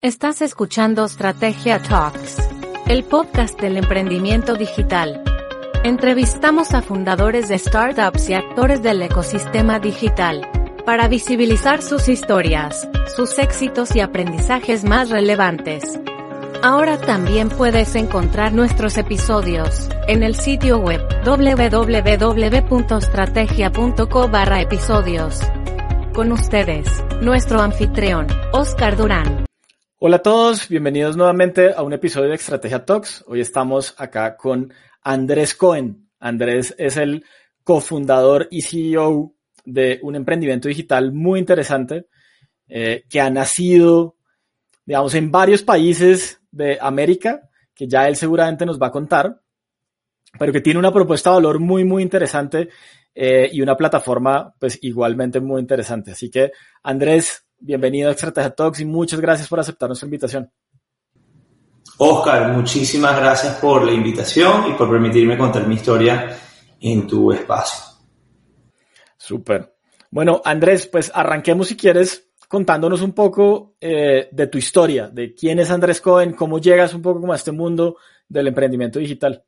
Estás escuchando Strategia Talks, el podcast del emprendimiento digital. Entrevistamos a fundadores de startups y actores del ecosistema digital para visibilizar sus historias, sus éxitos y aprendizajes más relevantes. Ahora también puedes encontrar nuestros episodios en el sitio web www.strategia.co barra episodios. Con ustedes, nuestro anfitrión, Oscar Durán. Hola a todos, bienvenidos nuevamente a un episodio de Estrategia Talks. Hoy estamos acá con Andrés Cohen. Andrés es el cofundador y CEO de un emprendimiento digital muy interesante eh, que ha nacido, digamos, en varios países de América, que ya él seguramente nos va a contar, pero que tiene una propuesta de valor muy, muy interesante eh, y una plataforma, pues igualmente muy interesante. Así que, Andrés, bienvenido a Estrategia Talks y muchas gracias por aceptar nuestra invitación. Oscar, muchísimas gracias por la invitación y por permitirme contar mi historia en tu espacio. Súper. Bueno, Andrés, pues arranquemos si quieres contándonos un poco eh, de tu historia, de quién es Andrés Cohen, cómo llegas un poco como a este mundo del emprendimiento digital.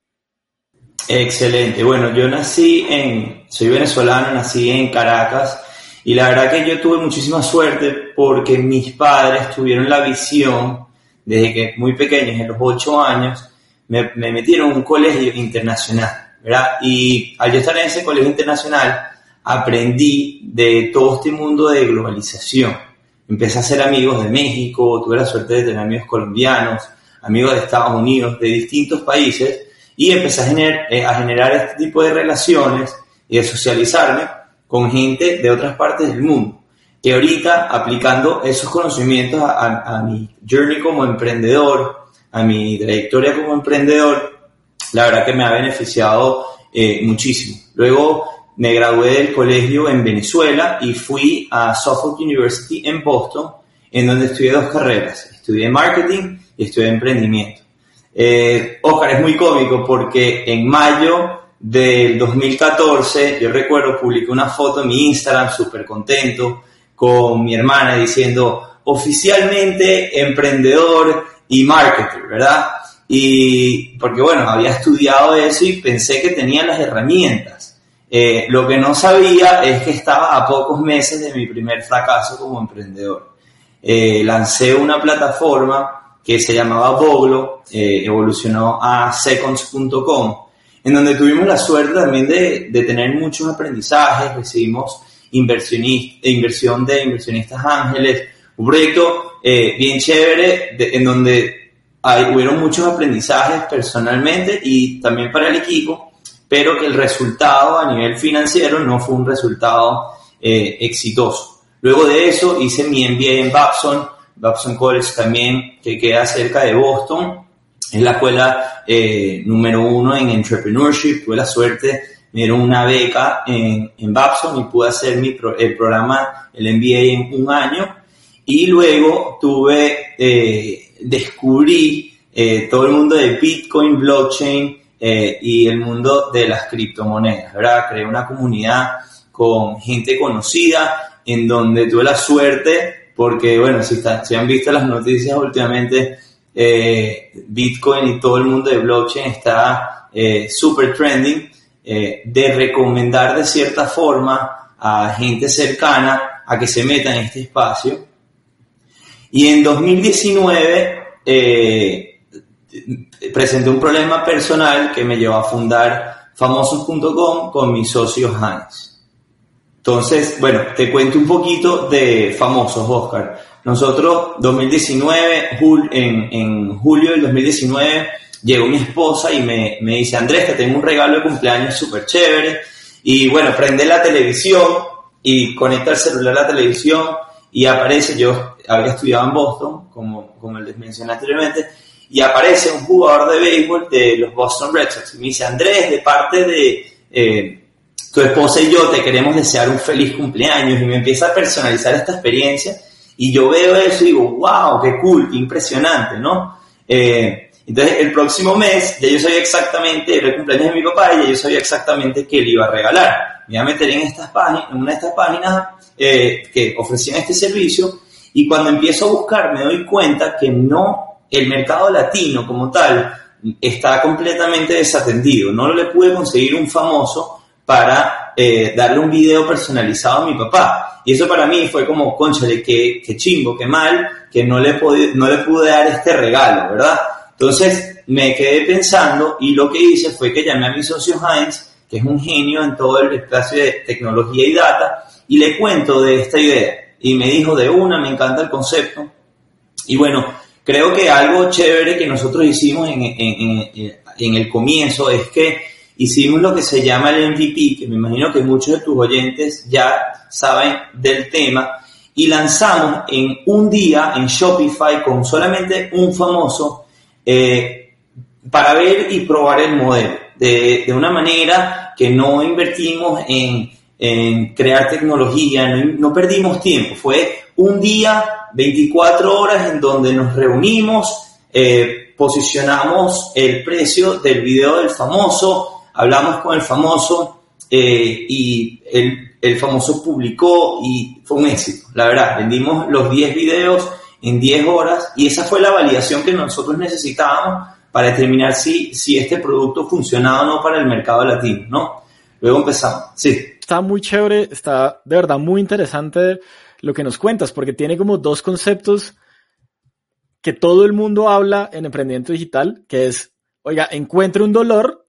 Excelente. Bueno, yo nací en, soy venezolano, nací en Caracas y la verdad que yo tuve muchísima suerte porque mis padres tuvieron la visión desde que muy pequeños, en los ocho años, me, me metieron en un colegio internacional, ¿verdad? Y al yo estar en ese colegio internacional, aprendí de todo este mundo de globalización empecé a ser amigos de México, tuve la suerte de tener amigos colombianos, amigos de Estados Unidos, de distintos países, y empecé a, generar, eh, a generar este tipo de relaciones y a socializarme con gente de otras partes del mundo. Que ahorita, aplicando esos conocimientos a, mi journey como emprendedor, a mi trayectoria como emprendedor, la verdad que me ha beneficiado eh, muchísimo. Luego me gradué del colegio en Venezuela y fui a Suffolk University en Boston, en donde estudié dos carreras. Estudié marketing y estudié emprendimiento. Eh, Oscar, es muy cómico porque en mayo del 2014, yo recuerdo, publiqué una foto en mi Instagram súper contento con mi hermana diciendo oficialmente emprendedor y marketer, ¿verdad? Y porque bueno, había estudiado eso y pensé que tenía las herramientas. Eh, lo que no sabía es que estaba a pocos meses de mi primer fracaso como emprendedor. Eh, lancé una plataforma que se llamaba Boglo, eh, evolucionó a seconds.com, en donde tuvimos la suerte también de, de tener muchos aprendizajes, recibimos inversión de inversionistas ángeles, un proyecto bien chévere en donde hay, hubieron muchos aprendizajes personalmente y también para el equipo pero que el resultado a nivel financiero no fue un resultado eh, exitoso. Luego de eso hice mi MBA en Babson, Babson College también, que queda cerca de Boston. Es la escuela eh, número uno en entrepreneurship. Tuve la suerte, me dieron una beca en, en Babson y pude hacer mi el programa, el MBA en un año. Y luego tuve, eh, descubrí todo el mundo de Bitcoin, blockchain, eh, y el mundo de las criptomonedas, ¿verdad? Creé una comunidad con gente conocida en donde tuve la suerte, porque bueno, si, si han visto las noticias últimamente, eh, Bitcoin y todo el mundo de blockchain está eh, super trending, de recomendar de cierta forma a gente cercana a que se meta en este espacio. Y en 2019, presenté un problema personal que me llevó a fundar famosos.com con mi socio Hans. Entonces, bueno, te cuento un poquito de famosos, Oscar. Nosotros, 2019, en, en julio del 2019, llegó mi esposa y me, me dice, Andrés, que tengo un regalo de cumpleaños súper chévere. Y bueno, prende la televisión y conecta el celular a la televisión y aparece, yo había estudiado en Boston, como, como les mencioné anteriormente, y aparece un jugador de béisbol de los Boston Red Sox y me dice, Andrés, de parte de eh, tu esposa y yo te queremos desear un feliz cumpleaños y me empieza a personalizar esta experiencia y yo veo eso y digo, wow, qué cool, qué impresionante, ¿no? Eh, entonces, el próximo mes ya yo sabía exactamente, era el cumpleaños de mi papá y ya yo sabía exactamente qué le iba a regalar. Me iba a meter en, estas páginas, en una de estas páginas eh, que ofrecían este servicio Y cuando empiezo a buscar me doy cuenta que no, el mercado latino como tal está completamente desatendido. No le pude conseguir un famoso para eh, darle un video personalizado a mi papá. Y eso para mí fue como, conchale, qué, qué chingo, qué mal, que no le, pude, no le pude dar este regalo, ¿verdad? Entonces me quedé pensando y lo que hice fue que llamé a mi socio Heinz, que es un genio en todo el espacio de tecnología y data, y le cuento de esta idea. Y me dijo de una, me encanta el concepto. Y bueno, creo que algo chévere que nosotros hicimos en, en, el comienzo es que hicimos lo que se llama el MVP, que me imagino que muchos de tus oyentes ya saben del tema, y lanzamos en un día en Shopify con solamente un famoso eh, para ver y probar el modelo. De, de, una manera que no invertimos en, en crear tecnología, no, perdimos tiempo. Fue un día, 24 horas en donde nos reunimos, eh, posicionamos el precio del video del famoso, hablamos con el famoso eh, y el, el famoso publicó y fue un éxito. La verdad, vendimos los 10 videos en 10 horas y esa fue la validación que nosotros necesitábamos para determinar si, si este producto funcionaba o no para el mercado latino, ¿no? Luego empezamos, sí. Está muy chévere, está de verdad muy interesante lo que nos cuentas, porque tiene como dos conceptos que todo el mundo habla en emprendimiento digital, que es, oiga, encuentre un dolor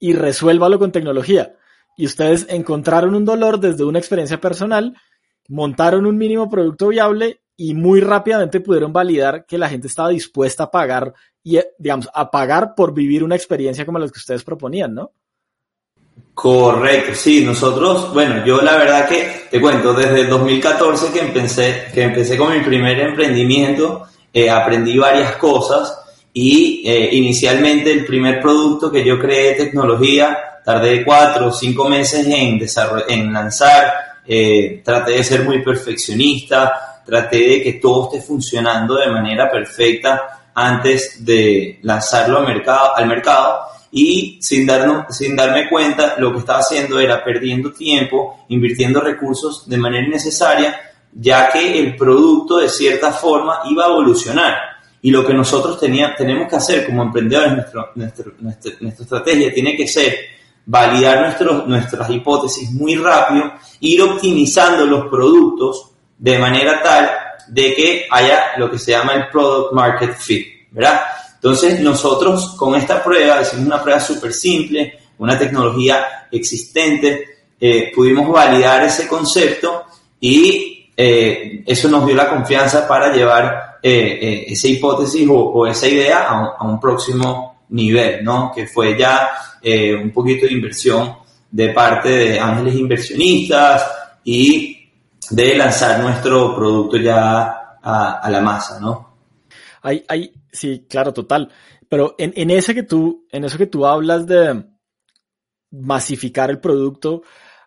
y resuélvalo con tecnología. Y ustedes encontraron un dolor desde una experiencia personal, montaron un mínimo producto viable y muy rápidamente pudieron validar que la gente estaba dispuesta a pagar y, digamos, a pagar por vivir una experiencia como la que ustedes proponían, ¿no? Correcto, sí, nosotros, bueno, yo la verdad que te cuento, desde el 2014 que empecé, que empecé con mi primer emprendimiento, eh, aprendí varias cosas y eh, inicialmente el primer producto que yo creé tecnología, tardé cuatro o cinco meses en, en lanzar, eh, traté de ser muy perfeccionista, traté de que todo esté funcionando de manera perfecta antes de lanzarlo al mercado, al mercado y sin, darnos, sin darme cuenta lo que estaba haciendo era perdiendo tiempo, invirtiendo recursos de manera innecesaria, ya que el producto de cierta forma iba a evolucionar. Y lo que nosotros tenía, tenemos que hacer como emprendedores, nuestro, nuestra, nuestra estrategia tiene que ser validar nuestros, nuestras hipótesis muy rápido, ir optimizando los productos de manera tal de que haya lo que se llama el product market fit, ¿verdad? Entonces nosotros con esta prueba, hicimos una prueba súper simple, una tecnología existente, eh, pudimos validar ese concepto y eh, eso nos dio la confianza para llevar eh, esa hipótesis o, esa idea a un, próximo nivel, ¿no? Que fue ya un poquito de inversión de parte de ángeles inversionistas y de lanzar nuestro producto ya a, a la masa, ¿no? Hay, hay, sí, claro, total. Pero en, en ese que tú, en eso que tú hablas de masificar el producto,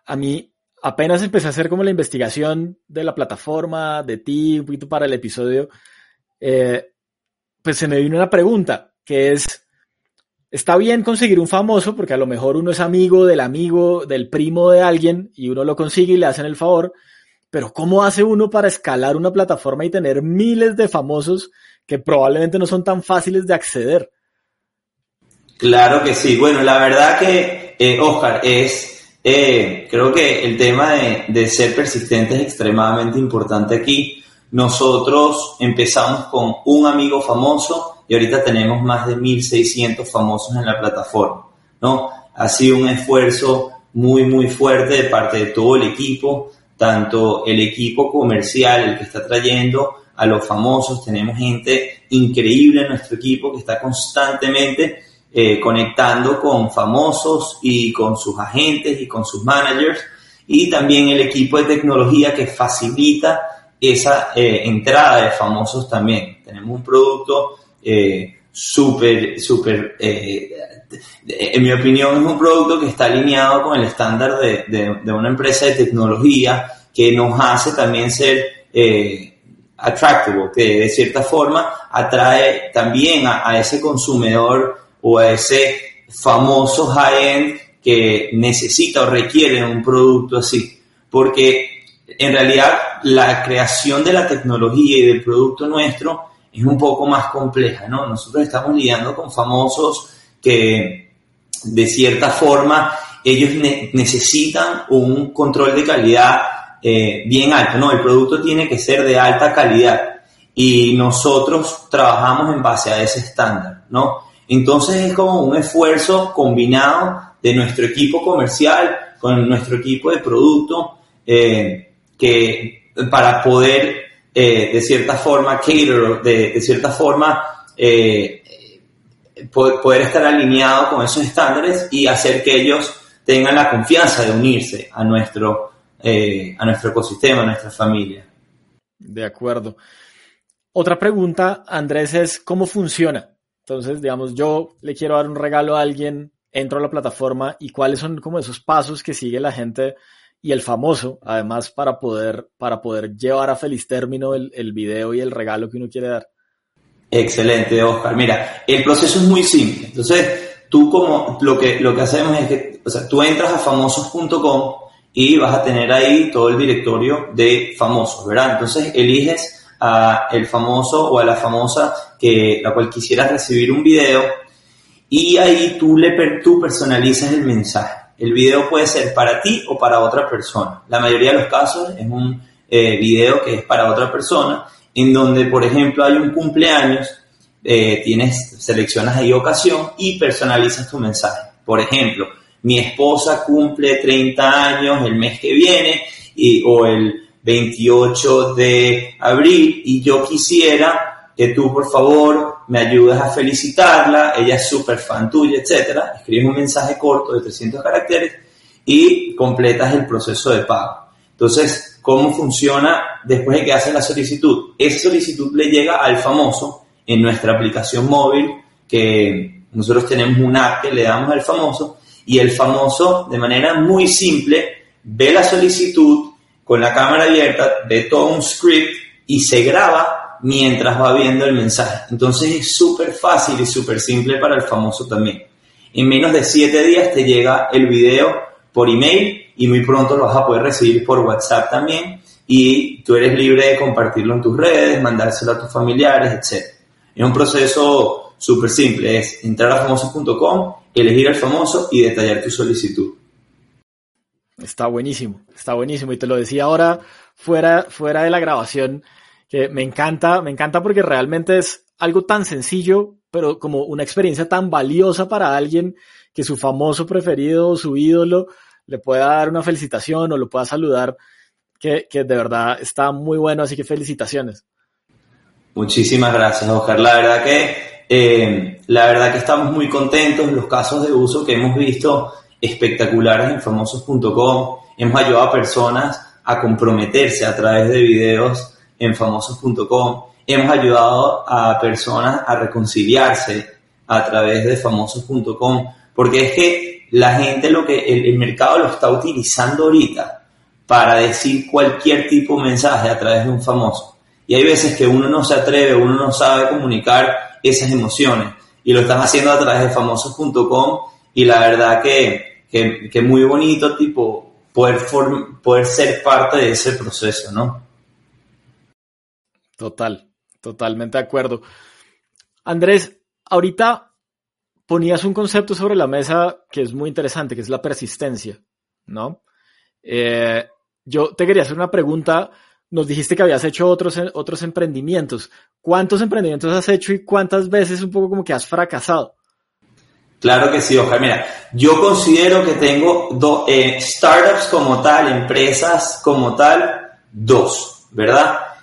a mí apenas empecé a hacer como la investigación de la plataforma, de ti, un poquito para el episodio, eh, pues se me vino una pregunta, que es, está bien conseguir un famoso, porque a lo mejor uno es amigo del amigo, del primo de alguien, y uno lo consigue y le hacen el favor, pero ¿cómo hace uno para escalar una plataforma y tener miles de famosos que probablemente no son tan fáciles de acceder? Claro que sí. Bueno, la verdad que, eh, Oscar, es, eh, creo que el tema de, de ser persistente es extremadamente importante aquí. Nosotros empezamos con un amigo famoso y ahorita tenemos más de 1.600 famosos en la plataforma, ¿no? Ha sido un esfuerzo muy, muy fuerte de parte de todo el equipo tanto el equipo comercial, el que está trayendo a los famosos, tenemos gente increíble en nuestro equipo que está constantemente eh, conectando con famosos y con sus agentes y con sus managers, y también el equipo de tecnología que facilita esa eh, entrada de famosos también. Tenemos un producto eh, súper, súper, eh, en mi opinión es un producto que está alineado con el estándar de, de, una empresa de tecnología que nos hace también ser eh, attractive, que de cierta forma atrae también a, a ese consumidor o a ese famoso high-end que necesita o requiere un producto así. Porque en realidad la creación de la tecnología y del producto nuestro es un poco más compleja, ¿no? Nosotros estamos lidiando con famosos que de cierta forma ellos necesitan un control de calidad eh, bien alto, ¿no? El producto tiene que ser de alta calidad y nosotros trabajamos en base a ese estándar, ¿no? Entonces es como un esfuerzo combinado de nuestro equipo comercial con nuestro equipo de producto eh, que para poder eh, de cierta forma cater, de, cierta forma eh, poder estar alineado con esos estándares y hacer que ellos tengan la confianza de unirse a nuestro, a nuestro ecosistema, a nuestra familia. De acuerdo. Otra pregunta, Andrés, es cómo funciona. Entonces, digamos, yo le quiero dar un regalo a alguien, entro a la plataforma y cuáles son como esos pasos que sigue la gente y el famoso, además, para poder, para poder llevar a feliz término el, el video y el regalo que uno quiere dar. Excelente, Oscar. Mira, el proceso es muy simple. Entonces, tú como lo que, lo que hacemos es que, o sea, tú entras a famosos.com y vas a tener ahí todo el directorio de famosos, ¿verdad? Entonces, eliges a el famoso o a la famosa que la cual quisieras recibir un video y ahí tú le tú personalizas el mensaje. El video puede ser para ti o para otra persona. La mayoría de los casos es un eh, video que es para otra persona, en donde, por ejemplo, hay un cumpleaños, eh, tienes, seleccionas ahí ocasión y personalizas tu mensaje. Por ejemplo, mi esposa cumple 30 años el mes que viene y, o el 28 de abril y yo quisiera que tú por favor me ayudes a felicitarla, ella es súper fan tuya, etcétera. Escribes un mensaje corto de 300 caracteres y completas el proceso de pago. Entonces, ¿cómo funciona después de que haces la solicitud? Esa solicitud le llega al famoso en nuestra aplicación móvil, que nosotros tenemos un app que le damos al famoso, y el famoso, de manera muy simple, ve la solicitud, con la cámara abierta, ve todo un script y se graba mientras va viendo el mensaje. Entonces es súper fácil y súper simple para el famoso también. En menos de siete días te llega el video por email y muy pronto lo vas a poder recibir por WhatsApp también y tú eres libre de compartirlo en tus redes, mandárselo a tus familiares, etc. Es un proceso súper simple, es entrar a famoso.com, elegir al famoso y detallar tu solicitud. Está buenísimo, está buenísimo. Y te lo decía ahora fuera, fuera de la grabación, que me encanta, me encanta porque realmente es algo tan sencillo, pero como una experiencia tan valiosa para alguien que su famoso preferido, su ídolo, le pueda dar una felicitación o lo pueda saludar, que, que de verdad está muy bueno, así que felicitaciones. Muchísimas gracias, Oscar. La verdad que, eh, la verdad que estamos muy contentos. Los casos de uso que hemos visto espectaculares en famosos.com. Hemos ayudado a personas a comprometerse a través de videos en famosos.com. Hemos ayudado a personas a reconciliarse a través de famosos.com. Porque es que la gente, lo que el, mercado lo está utilizando ahorita para decir cualquier tipo de mensaje a través de un famoso. Y hay veces que uno no se atreve, uno no sabe comunicar esas emociones. Y lo están haciendo a través de famosos.com. Y la verdad que que, que muy bonito, tipo, poder, poder ser parte de ese proceso, ¿no? Total, totalmente de acuerdo. Andrés, ahorita ponías un concepto sobre la mesa que es muy interesante, que es la persistencia, ¿no? Eh, yo te quería hacer una pregunta. Nos dijiste que habías hecho otros, otros emprendimientos. ¿Cuántos emprendimientos has hecho y cuántas veces un poco como que has fracasado? Claro que sí, Oscar. Mira, yo considero que tengo dos eh, startups como tal, empresas como tal, dos, ¿verdad?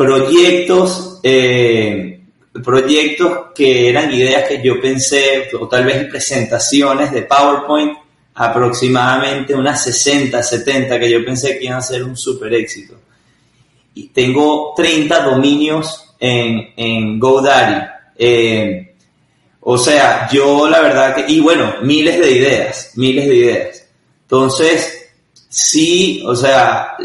Proyectos, eh, proyectos que eran ideas que yo pensé, o tal vez presentaciones de PowerPoint, aproximadamente unas 60, 70, que yo pensé que iban a ser un super éxito. Y tengo 30 dominios en, en GoDaddy. Eh, o sea, yo la verdad que, y bueno, miles de ideas, miles de ideas. Entonces, sí, o sea,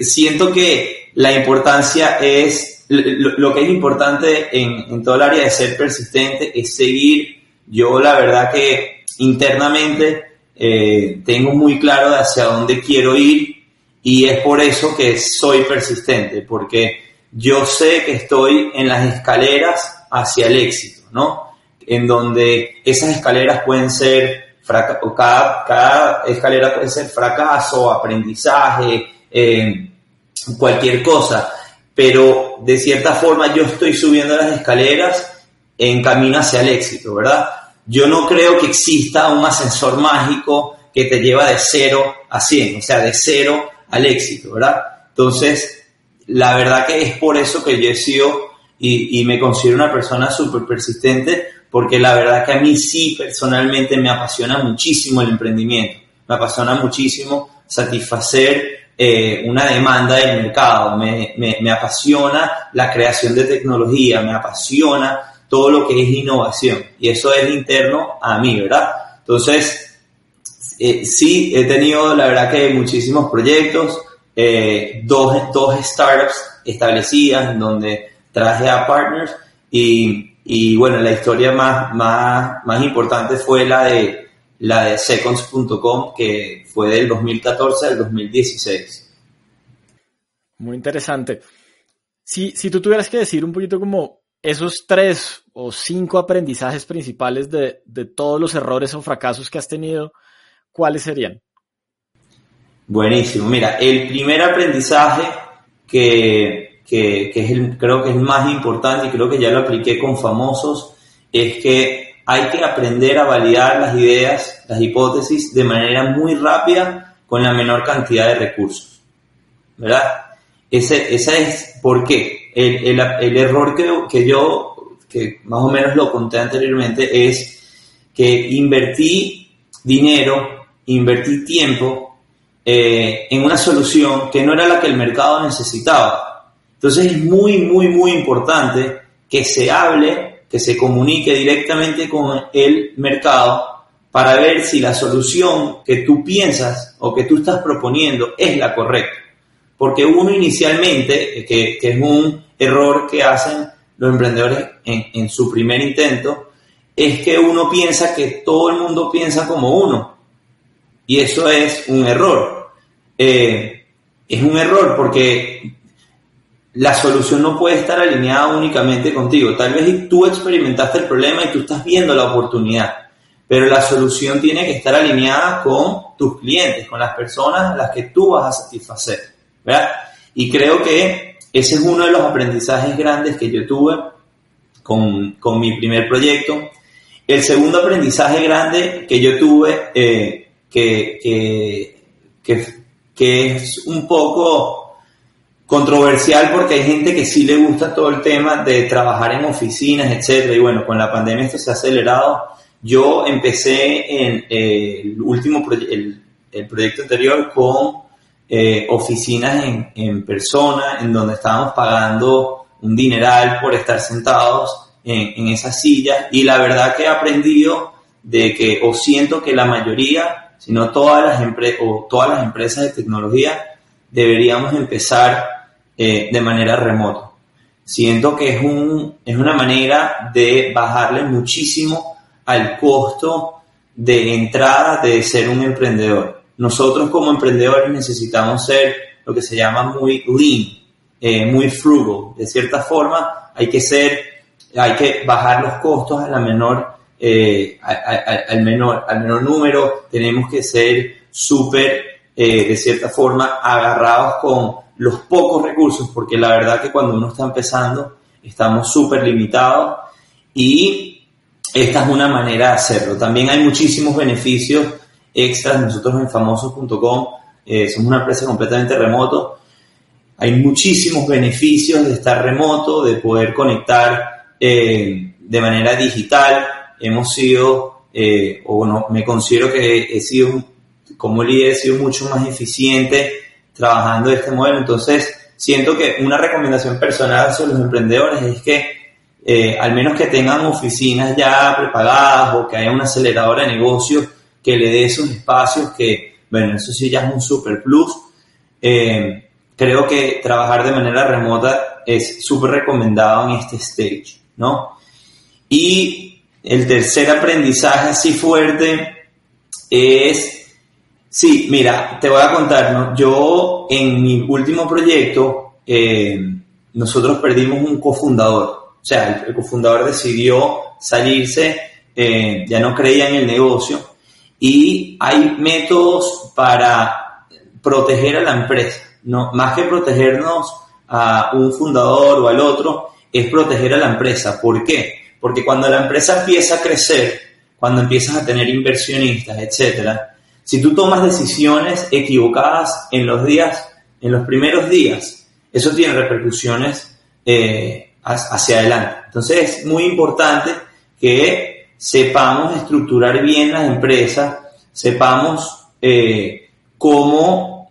siento que la importancia es, lo, que es importante en, todo el área de ser persistente es seguir. Yo la verdad que internamente eh, tengo muy claro hacia dónde quiero ir y es por eso que soy persistente, porque yo sé que estoy en las escaleras hacia el éxito, ¿no? En donde esas escaleras pueden ser, cada, cada escalera puede ser fracaso, aprendizaje, eh, cualquier cosa, pero de cierta forma yo estoy subiendo las escaleras en camino hacia el éxito, ¿verdad? Yo no creo que exista un ascensor mágico que te lleva de cero a 100, o sea, de cero al éxito, ¿verdad? Entonces, la verdad que es por eso que yo he sido y, me considero una persona súper persistente, porque la verdad que a mí sí personalmente me apasiona muchísimo el emprendimiento, me apasiona muchísimo satisfacer eh, una demanda del mercado, me, me, apasiona la creación de tecnología, me apasiona todo lo que es innovación y eso es interno a mí, ¿verdad? Entonces, eh, sí, he tenido la verdad que muchísimos proyectos, eh, dos, dos startups establecidas donde traje a partners y, y bueno, la historia más, más, más importante fue la de, la de seconds.com que fue del 2014 al 2016. Muy interesante. Si, si tú tuvieras que decir un poquito como esos tres o cinco aprendizajes principales de, de todos los errores o fracasos que has tenido, ¿cuáles serían? Buenísimo. Mira, el primer aprendizaje que, que, es el, creo que es el más importante y creo que ya lo apliqué con famosos, es que hay que aprender a validar las ideas, las hipótesis de manera muy rápida con la menor cantidad de recursos. ¿Verdad? Ese, ese es por qué. El, error que, que yo, que más o menos lo conté anteriormente, es que invertí dinero, invertí tiempo eh, en una solución que no era la que el mercado necesitaba. Entonces es muy, muy, muy importante que se hable, que se comunique directamente con el mercado para ver si la solución que tú piensas o que tú estás proponiendo es la correcta. Porque uno inicialmente, que, es un error que hacen los emprendedores en, en su primer intento, es que uno piensa que todo el mundo piensa como uno. Y eso es un error. Eh, es un error porque la solución no puede estar alineada únicamente contigo. Tal vez tú experimentaste el problema y tú estás viendo la oportunidad, pero la solución tiene que estar alineada con tus clientes, con las personas a las que tú vas a satisfacer. ¿verdad? Y creo que ese es uno de los aprendizajes grandes que yo tuve con, con mi primer proyecto. El segundo aprendizaje grande que yo tuve, eh, que, que, que que es un poco controversial porque hay gente que sí le gusta todo el tema de trabajar en oficinas, etcétera, y bueno, con la pandemia esto se ha acelerado. Yo empecé en eh, el último el, proyecto anterior con eh, oficinas en, en, persona, en donde estábamos pagando un dineral por estar sentados en, en esas sillas, y la verdad que he aprendido de que, o siento que la mayoría sino todas las, o todas las empresas de tecnología deberíamos empezar eh, de manera remota. Siento que es, un, es una manera de bajarle muchísimo al costo de entrada de ser un emprendedor. Nosotros como emprendedores necesitamos ser lo que se llama muy lean, eh, muy frugal. De cierta forma, hay que ser, hay que bajar los costos a la menor eh, al, menor, al menor número, tenemos que ser súper, de cierta forma, agarrados con los pocos recursos, porque la verdad que cuando uno está empezando, estamos súper limitados y esta es una manera de hacerlo. También hay muchísimos beneficios extras. Nosotros en famosos.com eh, somos una empresa completamente remoto. Hay muchísimos beneficios de estar remoto, de poder conectar de manera digital hemos sido, eh, o no, me considero que he sido, como líder, he sido mucho más eficiente trabajando de este modelo. Entonces, siento que una recomendación personal hacia los emprendedores es que eh, al menos que tengan oficinas ya preparadas o que haya una aceleradora de negocios que le dé esos espacios que, bueno, eso sí ya es un super plus. Eh, creo que trabajar de manera remota es súper recomendado en este stage, ¿no? Y el tercer aprendizaje así fuerte es Sí, mira, te voy a contar, ¿no? Yo en mi último proyecto, eh, nosotros perdimos un cofundador. O sea, el, cofundador decidió salirse, eh, ya no creía en el negocio y hay métodos para proteger a la empresa. No, más que protegernos a un fundador o al otro, es proteger a la empresa. ¿Por qué? Porque cuando la empresa empieza a crecer, cuando empiezas a tener inversionistas, etcétera, si tú tomas decisiones equivocadas en los días, en los primeros días, eso tiene repercusiones eh, hacia adelante. Entonces es muy importante que sepamos estructurar bien las empresas, sepamos eh, cómo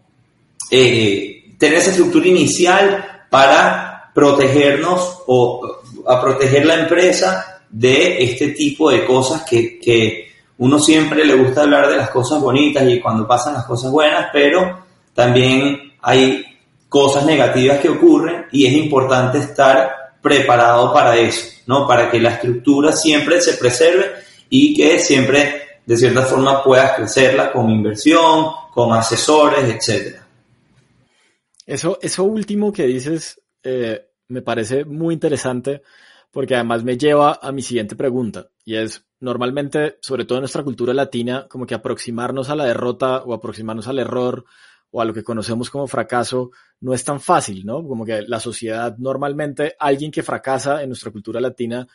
eh, tener esa estructura inicial para protegernos o a proteger la empresa de este tipo de cosas que, que uno siempre le gusta hablar de las cosas bonitas y cuando pasan las cosas buenas, pero también hay cosas negativas que ocurren y es importante estar preparado para eso, ¿no? Para que la estructura siempre se preserve y que siempre de cierta forma puedas crecerla con inversión, con asesores, etcétera. Eso, eso último que dices eh, me parece muy interesante porque además me lleva a mi siguiente pregunta y es, normalmente, sobre todo en nuestra cultura latina, como que aproximarnos a la derrota o aproximarnos al error o a lo que conocemos como fracaso no es tan fácil, ¿no? Como que la sociedad normalmente, alguien que fracasa en nuestra cultura latina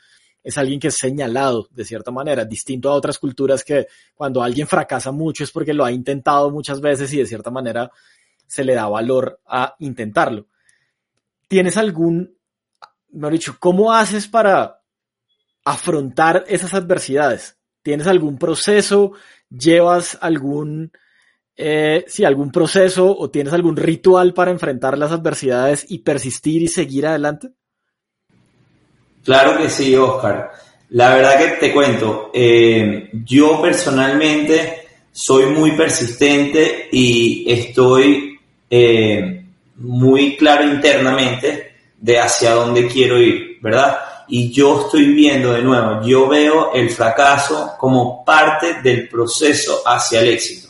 es alguien que es señalado de cierta manera, distinto a otras culturas que cuando alguien fracasa mucho es porque lo ha intentado muchas veces y de cierta manera se le da valor a intentarlo. ¿Tienes algún, me dicho, cómo haces para afrontar esas adversidades? ¿Tienes algún proceso? ¿Llevas algún, eh, sí, algún proceso o tienes algún ritual para enfrentar las adversidades y persistir y seguir adelante? Claro que sí, Oscar. La verdad que te cuento, eh, yo personalmente soy muy persistente y estoy eh, muy claro internamente de hacia dónde quiero ir, ¿verdad? y yo estoy viendo de nuevo, yo veo el fracaso como parte del proceso hacia el éxito.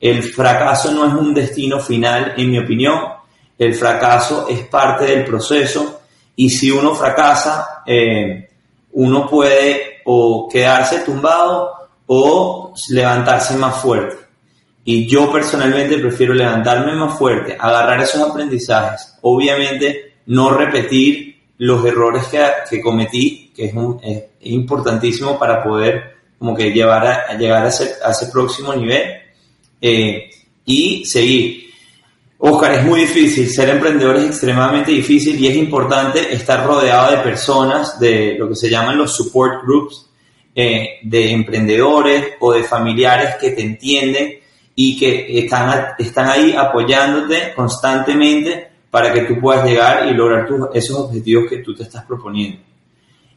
El fracaso no es un destino final, en mi opinión, el fracaso es parte del proceso y si uno fracasa, eh, uno puede o quedarse tumbado o levantarse más fuerte. Y yo personalmente prefiero levantarme más fuerte, agarrar esos aprendizajes, obviamente no repetir los errores que, que cometí, que es, es, importantísimo para poder como que llevar a, llegar a ese, a ese, próximo nivel eh, y seguir. Oscar, es muy difícil, ser emprendedor es extremadamente difícil y es importante estar rodeado de personas, de lo que se llaman los support groups, eh, de emprendedores o de familiares que te entienden y que están, están ahí apoyándote constantemente para que tú puedas llegar y lograr esos objetivos que tú te estás proponiendo.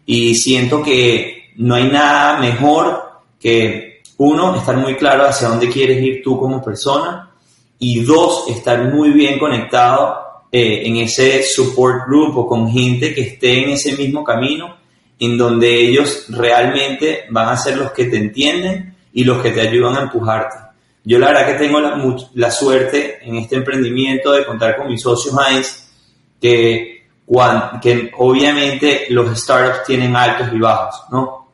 Y siento que no hay nada mejor que, uno, estar muy claro hacia dónde quieres ir tú como persona y dos, estar muy bien conectado eh, en ese support group o con gente que esté en ese mismo camino, en donde ellos realmente van a ser los que te entienden y los que te ayudan a empujarte. Yo la verdad que tengo la, suerte en este emprendimiento de contar con mis socios Heinz, que, que obviamente los startups tienen altos y bajos, ¿no?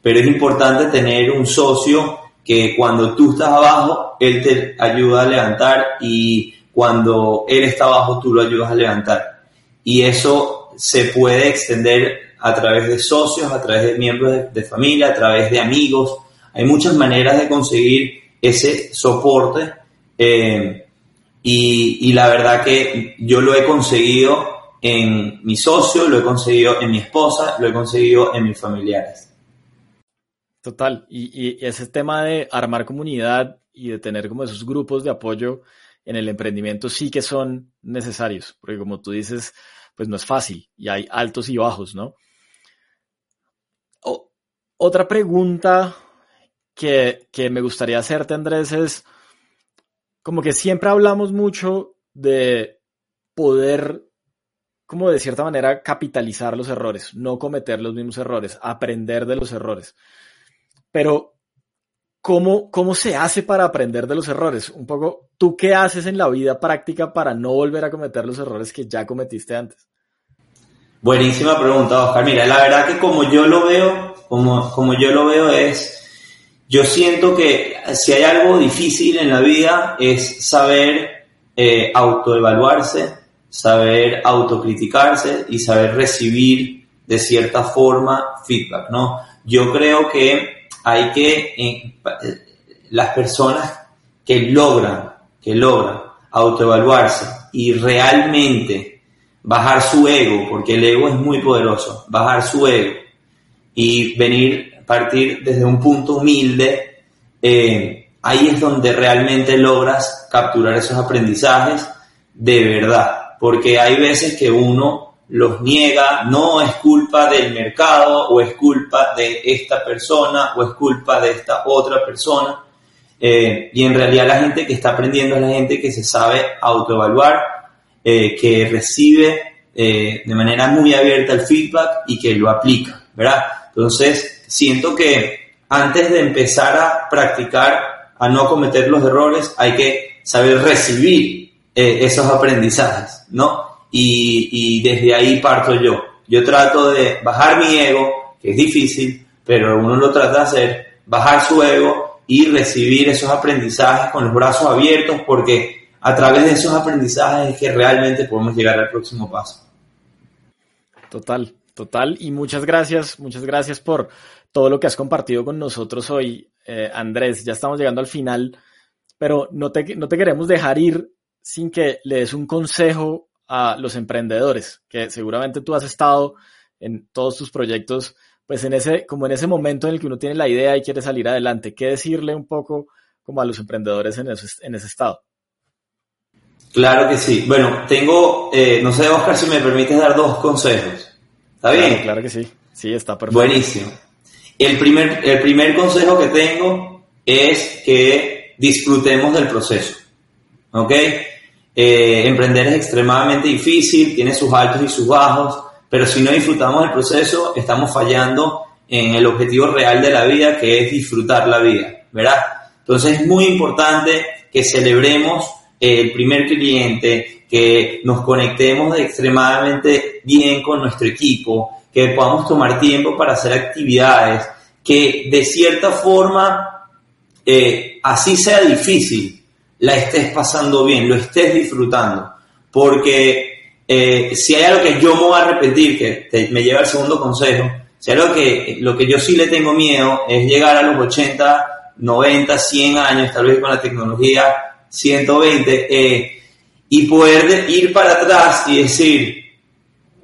Pero es importante tener un socio que cuando tú estás abajo, él te ayuda a levantar y cuando él está abajo, tú lo ayudas a levantar. Y eso se puede extender a través de socios, a través de miembros de, de familia, a través de amigos. Hay muchas maneras de conseguir ese soporte eh, y, la verdad que yo lo he conseguido en mi socio, lo he conseguido en mi esposa, lo he conseguido en mis familiares. Total, y, ese tema de armar comunidad y de tener como esos grupos de apoyo en el emprendimiento sí que son necesarios, porque como tú dices, pues no es fácil y hay altos y bajos, ¿no? otra pregunta que, me gustaría hacerte, Andrés, es como que siempre hablamos mucho de poder, como de cierta manera, capitalizar los errores, no cometer los mismos errores, aprender de los errores. Pero, ¿cómo, ¿cómo se hace para aprender de los errores? Un poco, ¿tú qué haces en la vida práctica para no volver a cometer los errores que ya cometiste antes? Buenísima pregunta, Oscar. Mira, la verdad que como yo lo veo, como, como yo lo veo es, yo siento que si hay algo difícil en la vida es saber eh, autoevaluarse, saber autocriticarse y saber recibir de cierta forma feedback, ¿no? Yo creo que hay que, eh, las personas que logran, que logran autoevaluarse y realmente bajar su ego, porque el ego es muy poderoso, bajar su ego y venir, partir desde un punto humilde, eh, ahí es donde realmente logras capturar esos aprendizajes de verdad, porque hay veces que uno los niega, no es culpa del mercado o es culpa de esta persona o es culpa de esta otra persona. Eh, y en realidad la gente que está aprendiendo es la gente que se sabe autoevaluar, eh, que recibe de manera muy abierta el feedback y que lo aplica, ¿verdad? Entonces, siento que antes de empezar a practicar, a no cometer los errores, hay que saber recibir esos aprendizajes, ¿no? y, desde ahí parto yo. Yo trato de bajar mi ego, que es difícil, pero uno lo trata de hacer, bajar su ego y recibir esos aprendizajes con los brazos abiertos, porque a través de esos aprendizajes es que realmente podemos llegar al próximo paso. Total, total. Y muchas gracias, muchas gracias por todo lo que has compartido con nosotros hoy, eh, Andrés. Ya estamos llegando al final, pero no te, no te queremos dejar ir sin que le des un consejo a los emprendedores, que seguramente tú has estado en todos tus proyectos, pues en ese, como en ese momento en el que uno tiene la idea y quiere salir adelante, ¿qué decirle un poco como a los emprendedores en ese, en ese estado? Claro que sí. Bueno, tengo, eh, no sé, Oscar, si me permites dar dos consejos. ¿Está bien? Claro, que sí. Sí, está perfecto. Buenísimo. El primer, el primer consejo que tengo es que disfrutemos del proceso. ¿Ok? Eh, emprender es extremadamente difícil, tiene sus altos y sus bajos, pero si no disfrutamos del proceso, estamos fallando en el objetivo real de la vida, que es disfrutar la vida, ¿verdad? Entonces es muy importante que celebremos el primer cliente, que nos conectemos extremadamente bien con nuestro equipo, que podamos tomar tiempo para hacer actividades, que de cierta forma, eh, así sea difícil, la estés pasando bien, lo estés disfrutando. Porque eh, si hay algo que yo me voy a repetir, que me lleva al segundo consejo, si hay algo que, lo que yo sí le tengo miedo es llegar a los 80, 90, 100 años, tal vez con la tecnología 120, eh, y poder ir para atrás y decir,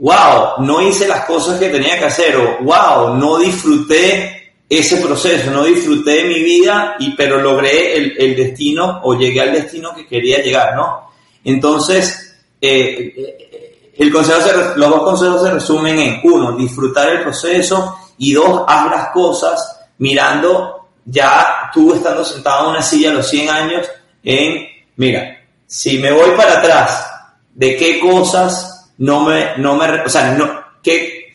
wow, no hice las cosas que tenía que hacer, o wow, no disfruté ese proceso, no disfruté mi vida, y, pero logré el, destino o llegué al destino que quería llegar, ¿no? Entonces, eh, eh, el consejo los dos consejos se resumen en, uno, disfrutar el proceso, y dos, haz las cosas mirando, ya tú estando sentado en una silla a los 100 años, en, mira, si me voy para atrás, ¿de qué cosas no me, no me, o sea, no, qué,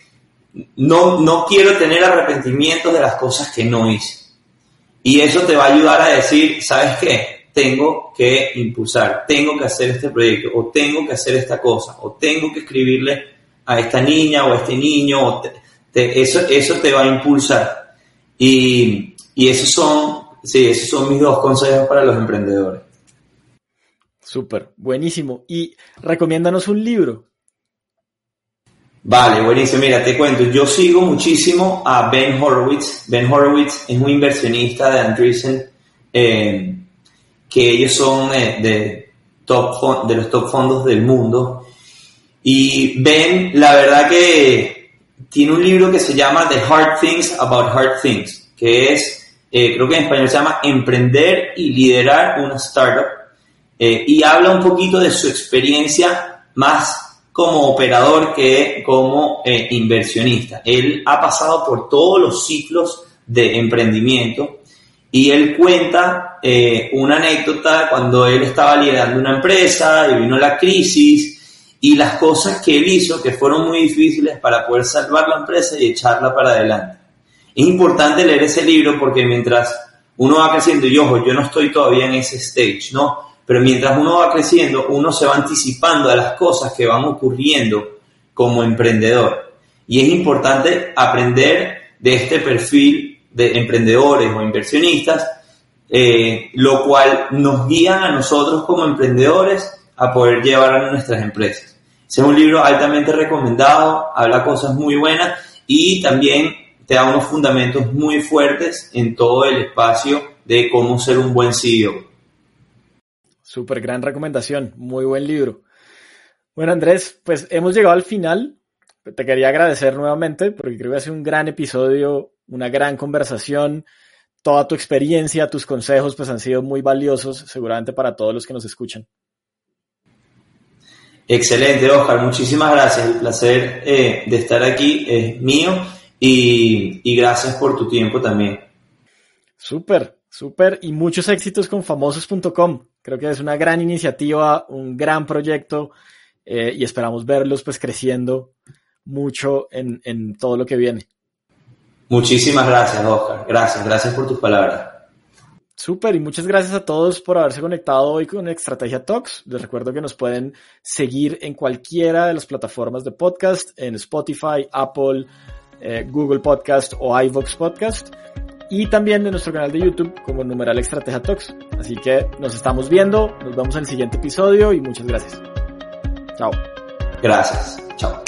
no, no quiero tener arrepentimientos de las cosas que no hice. Y eso te va a ayudar a decir, ¿sabes qué? Tengo que impulsar, tengo que hacer este proyecto, o tengo que hacer esta cosa, o tengo que escribirle a esta niña o a este niño, eso, eso te va a impulsar. Y, y esos son, sí, esos son mis dos consejos para los emprendedores. Súper, buenísimo. Y recomiéndanos un libro. Vale, buenísimo. Mira, te cuento, yo sigo muchísimo a Ben Horowitz. Ben Horowitz es un inversionista de Andreessen, eh, que ellos son eh, de, top de los top fondos del mundo. Y Ben, la verdad que tiene un libro que se llama The Hard Things About Hard Things, que es, eh, creo que en español se llama Emprender y liderar una startup. y habla un poquito de su experiencia más como operador que como eh, inversionista. Él ha pasado por todos los ciclos de emprendimiento y él cuenta eh, una anécdota cuando él estaba liderando una empresa y vino la crisis y las cosas que él hizo que fueron muy difíciles para poder salvar la empresa y echarla para adelante. Es importante leer ese libro porque mientras uno va creciendo y ojo, yo no estoy todavía en ese stage, ¿no? Pero mientras uno va creciendo, uno se va anticipando a las cosas que van ocurriendo como emprendedor. Y es importante aprender de este perfil de emprendedores o inversionistas, eh, lo cual nos guía a nosotros como emprendedores a poder llevar a nuestras empresas. Ese es un libro altamente recomendado, habla cosas muy buenas y también te da unos fundamentos muy fuertes en todo el espacio de cómo ser un buen CEO. Súper gran recomendación, muy buen libro. Bueno, Andrés, pues hemos llegado al final. Te quería agradecer nuevamente porque creo que ha sido un gran episodio, una gran conversación. Toda tu experiencia, tus consejos, pues han sido muy valiosos seguramente para todos los que nos escuchan. Excelente, Oscar. Muchísimas gracias. El placer eh, de estar aquí es mío y, gracias por tu tiempo también. Súper, súper. Y muchos éxitos con famosos.com. Creo que es una gran iniciativa, un gran proyecto eh, y esperamos verlos pues creciendo mucho en, en todo lo que viene. Muchísimas gracias, Oscar. Gracias, gracias por tus palabras. Súper, y muchas gracias a todos por haberse conectado hoy con Estrategia Talks. Les recuerdo que nos pueden seguir en cualquiera de las plataformas de podcast, en Spotify, Apple, eh, Google Podcast o iVox Podcast y también en nuestro canal de YouTube como numeral Estrategia Talks. Así que nos estamos viendo, nos vemos en el siguiente episodio y muchas gracias. Chao. Gracias. Chao.